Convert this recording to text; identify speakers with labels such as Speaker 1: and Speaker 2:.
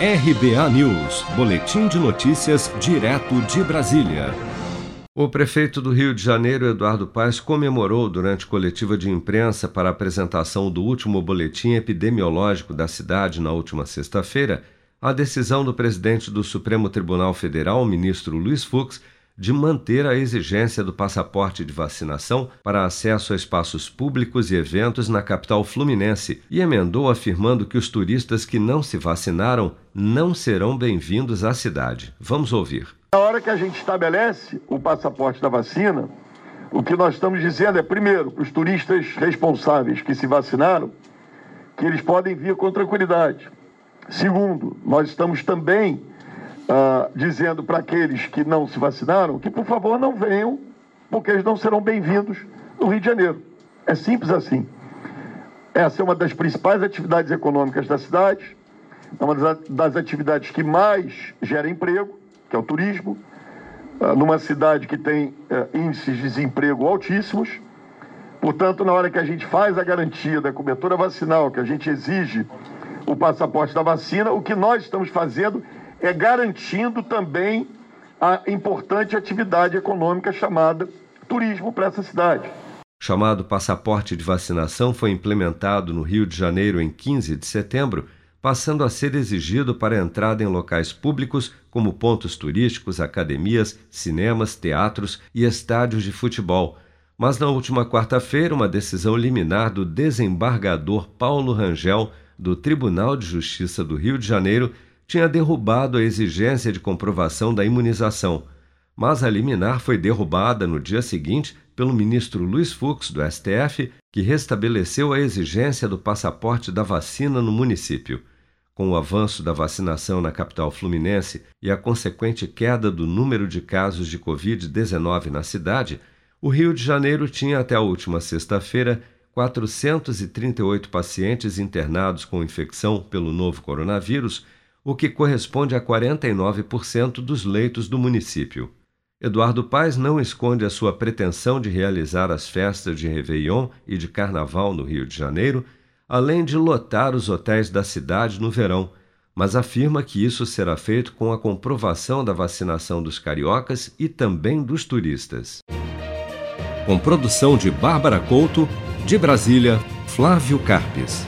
Speaker 1: RBA News, Boletim de Notícias, direto de Brasília.
Speaker 2: O prefeito do Rio de Janeiro, Eduardo Paes, comemorou durante coletiva de imprensa para a apresentação do último boletim epidemiológico da cidade na última sexta-feira a decisão do presidente do Supremo Tribunal Federal, ministro Luiz Fux, de manter a exigência do passaporte de vacinação para acesso a espaços públicos e eventos na capital fluminense e emendou afirmando que os turistas que não se vacinaram não serão bem-vindos à cidade. Vamos ouvir.
Speaker 3: Na hora que a gente estabelece o passaporte da vacina, o que nós estamos dizendo é, primeiro, para os turistas responsáveis que se vacinaram, que eles podem vir com tranquilidade. Segundo, nós estamos também uh, dizendo para aqueles que não se vacinaram que, por favor, não venham, porque eles não serão bem-vindos no Rio de Janeiro. É simples assim. Essa é uma das principais atividades econômicas da cidade, é uma das atividades que mais gera emprego, que é o turismo, uh, numa cidade que tem uh, índices de desemprego altíssimos. Portanto, na hora que a gente faz a garantia da cobertura vacinal, que a gente exige o passaporte da vacina, o que nós estamos fazendo é garantindo também a importante atividade econômica chamada turismo para essa cidade.
Speaker 2: Chamado passaporte de vacinação foi implementado no Rio de Janeiro em 15 de setembro, passando a ser exigido para entrada em locais públicos como pontos turísticos, academias, cinemas, teatros e estádios de futebol. Mas na última quarta-feira, uma decisão liminar do desembargador Paulo Rangel, do Tribunal de Justiça do Rio de Janeiro, tinha derrubado a exigência de comprovação da imunização, mas a liminar foi derrubada no dia seguinte pelo ministro Luiz Fux, do STF, que restabeleceu a exigência do passaporte da vacina no município. Com o avanço da vacinação na capital fluminense e a consequente queda do número de casos de Covid-19 na cidade, o Rio de Janeiro tinha até a última sexta-feira 438 pacientes internados com infecção pelo novo coronavírus o que corresponde a 49% dos leitos do município. Eduardo Paes não esconde a sua pretensão de realizar as festas de Réveillon e de Carnaval no Rio de Janeiro, além de lotar os hotéis da cidade no verão, mas afirma que isso será feito com a comprovação da vacinação dos cariocas e também dos turistas.
Speaker 1: Com produção de Bárbara Couto, de Brasília, Flávio Carpes.